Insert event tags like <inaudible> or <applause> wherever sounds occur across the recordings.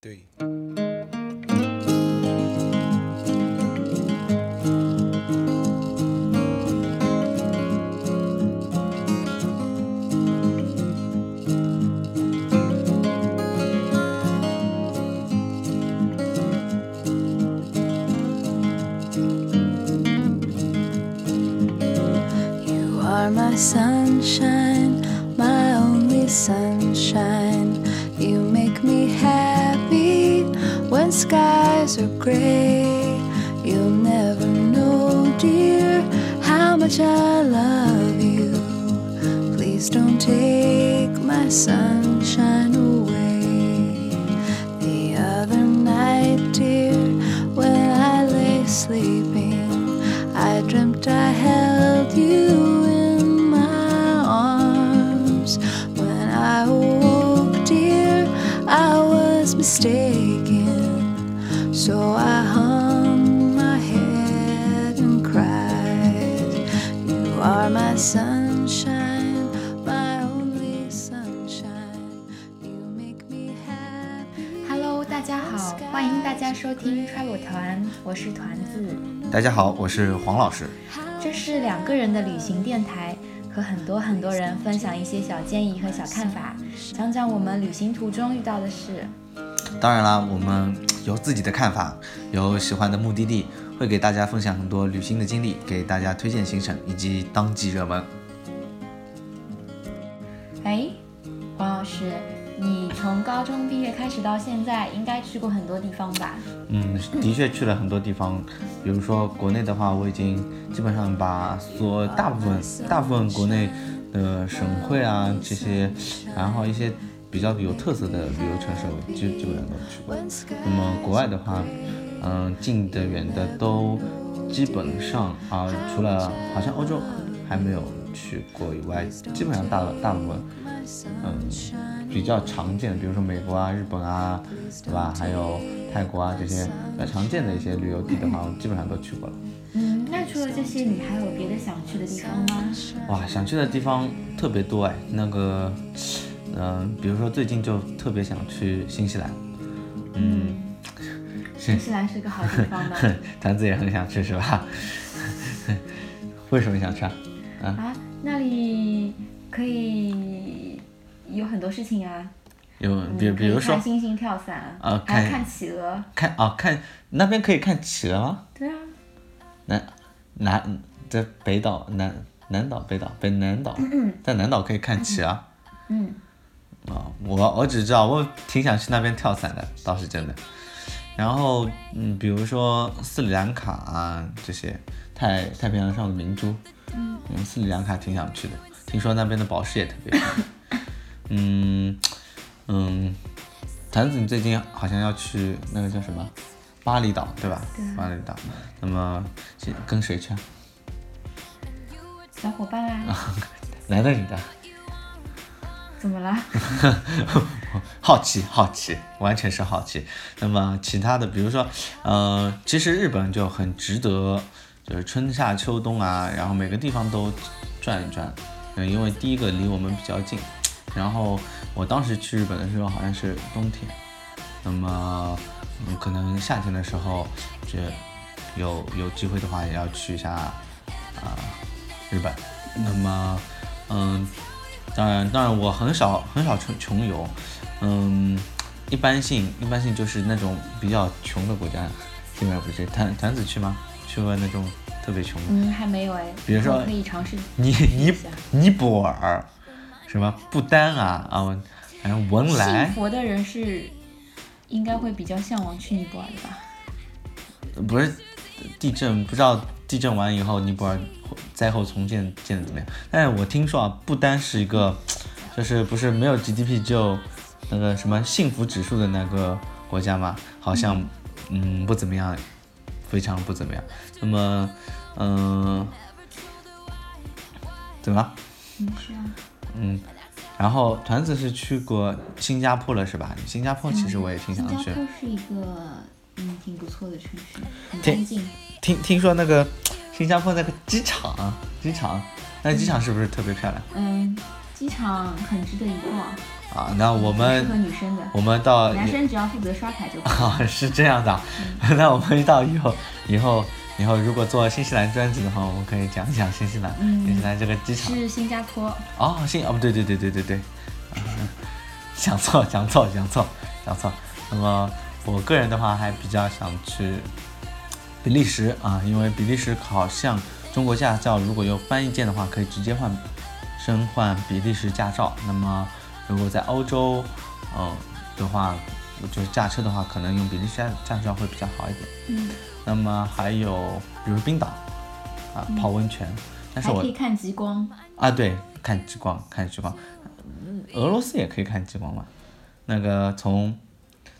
对。You are my sunshine, my only sunshine. Skies are gray. You'll never know, dear, how much I love you. Please don't take my sunshine away. The other night, dear, when I lay sleeping, I dreamt I held you in my arms. When I awoke, dear, I was mistaken. Hello，大家好，欢迎大家收听 Travel 团，我是团子。大家好，我是黄老师。这是两个人的旅行电台，和很多很多人分享一些小建议和小看法，讲讲我们旅行途中遇到的事。当然啦，我们有自己的看法，有喜欢的目的地，会给大家分享很多旅行的经历，给大家推荐行程以及当季热门。哎，黄老师，你从高中毕业开始到现在，应该去过很多地方吧？嗯，的确去了很多地方，比如说国内的话，我已经基本上把所大部分大部分国内的省会啊这些，然后一些比较有特色的旅游城市，我基基本上都去过。那么国外的话，嗯，近的远的都基本上啊，除了好像欧洲还没有去过以外，基本上大大部分，嗯，比较常见的，比如说美国啊、日本啊，对吧？还有泰国啊这些比较常见的一些旅游地的话，我基本上都去过了。嗯，那除了这些，你还有别的想去的地方吗？哇，想去的地方特别多哎，那个，嗯、比如说最近就特别想去新西兰，嗯，新西兰是个好地方的团子也很想去是吧？<laughs> 为什么想去啊？啊，那里可以有很多事情啊。有嗯比比如说看星星跳伞，啊看企鹅。看啊看那边可以看企鹅吗？对啊，南南在北岛南南岛北岛北南岛，在南岛可以看企鹅。嗯，啊、我我只知道我挺想去那边跳伞的，倒是真的。然后嗯，比如说斯里兰卡啊这些太太平洋上的明珠，嗯，斯里兰卡挺想去的，听说那边的宝石也特别。<laughs> 嗯嗯，坛子你最近好像要去那个叫什么巴厘岛对吧？对啊巴厘岛。那么是跟谁去啊？小伙伴啊，<laughs> 来的你的？怎么了？<laughs> 好奇，好奇，完全是好奇。那么其他的，比如说，呃，其实日本就很值得，就是春夏秋冬啊，然后每个地方都转一转。嗯，因为第一个离我们比较近，然后我当时去日本的时候好像是冬天，那么嗯，可能夏天的时候，这有有机会的话也要去一下啊、日本。那么，嗯，当然，当然，我很少很少穷穷游，嗯，一般性一般性就是那种比较穷的国家，基本上不去。团团子去吗？去过那种特别穷的，嗯，还没有哎。比如说可以尝试尼尼尼泊尔，什么不丹啊啊，反正文信莱，佛的人是应该会比较向往去尼泊尔的吧？不是地震，不知道地震完以后尼泊尔灾后重建建的怎么样？但是我听说啊，不单是一个，<tsk> 就是不是没有 GDP 只有那个什么幸福指数的那个国家嘛？好像嗯不怎么样，非常不怎么样。那么嗯、怎么了？嗯，是啊。嗯，然后团子是去过新加坡了是吧？新加坡其实我也挺想去新加。坡是一个嗯挺不错的城市，很挺干净。听听说那个新加坡那个机场，机场，那机场是不是特别漂亮？嗯，机场很值得一逛。啊，那我适们合女生的，我们到男生只要负责刷卡就可以。<laughs> 啊，是这样的啊，<laughs> 那我们到以后以后以后如果做新西兰专辑的话，我们可以讲一讲新西兰，嗯新西兰这个机场。是新加坡，哦，新哦不对对对对对对，嗯讲 <laughs> 错讲错讲错讲错。那么我个人的话还比较想去比利时啊，因为比利时好像中国驾照如果有翻译件的话，可以直接换申换比利时驾照。那么如果在欧洲，嗯的话，就是驾车的话，可能用比利时驾驾照会比较好一点。嗯，那么还有比如冰岛啊，泡温泉，但是我可以看极光。啊，对，看极光，看极光。嗯俄罗斯也可以看极光嘛？那个从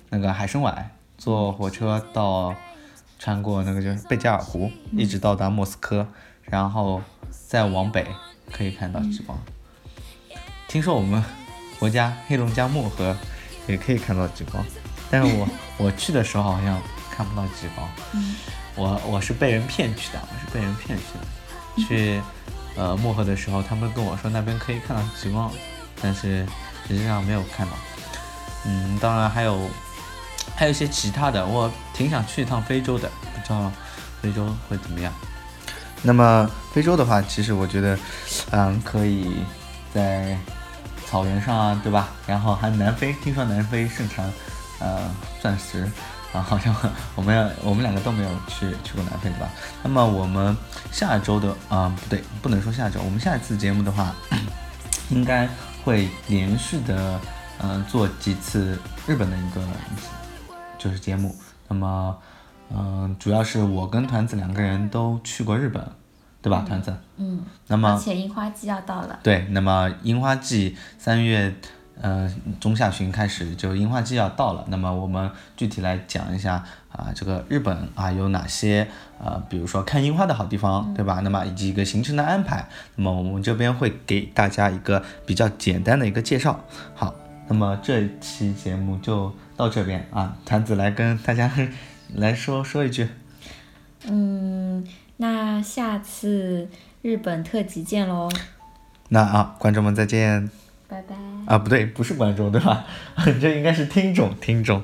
那个海参崴坐火车到穿过那个就是贝加尔湖，一直到达莫斯科，然后再往北可以看到极光。听说我们国家黑龙江漠河也可以看到极光，但是我 <laughs> 我去的时候好像看不到极光。嗯我我是被人骗去的，我是被人骗去的。去呃漠河的时候，他们跟我说那边可以看到极光，但是实际上没有看到。嗯，当然还有还有一些其他的，我挺想去一趟非洲的，不知道非洲会怎么样。那么非洲的话，其实我觉得，嗯，可以在草原上啊，对吧？然后还南非，听说南非盛产呃钻石，啊，好像我们我们两个都没有去去过南非，对吧？那么我们下周的啊、不对，不能说下周，我们下一次节目的话，<laughs> 应该会连续的嗯、呃做几次日本的一个就是节目。那么嗯、主要是我跟团子两个人都去过日本，对吧？团子。嗯，那么而且樱花季要到了，对，那么樱花季三月呃中下旬开始，就樱花季要到了。那么我们具体来讲一下啊，这个日本啊有哪些呃，比如说看樱花的好地方，对吧？那么以及一个行程的安排。那么我们这边会给大家一个比较简单的一个介绍。好，那么这期节目就到这边啊，团子来跟大家 <laughs> 来说说一句。嗯，那下次日本特辑见喽，那啊，观众们再见拜拜。啊，不对，不是观众对吧？<laughs> 这应该是听众，听众。